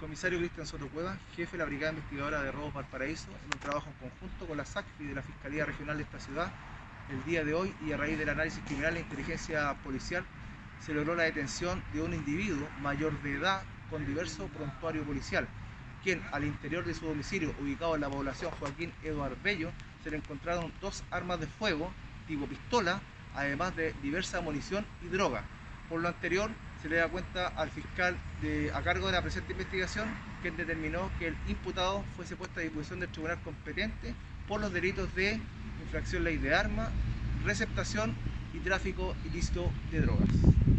Comisario Cristian Soto Cueva, jefe de la Brigada Investigadora de Robos Valparaíso, en un trabajo en conjunto con la SACFI de la Fiscalía Regional de esta ciudad, el día de hoy y a raíz del análisis criminal e inteligencia policial, se logró la detención de un individuo mayor de edad con diverso prontuario policial, quien al interior de su domicilio, ubicado en la población Joaquín Eduardo Bello, se le encontraron dos armas de fuego tipo pistola, además de diversa munición y droga. Por lo anterior, se le da cuenta al fiscal de, a cargo de la presente investigación, quien determinó que el imputado fuese puesto a disposición del tribunal competente por los delitos de infracción ley de armas, receptación y tráfico ilícito de drogas.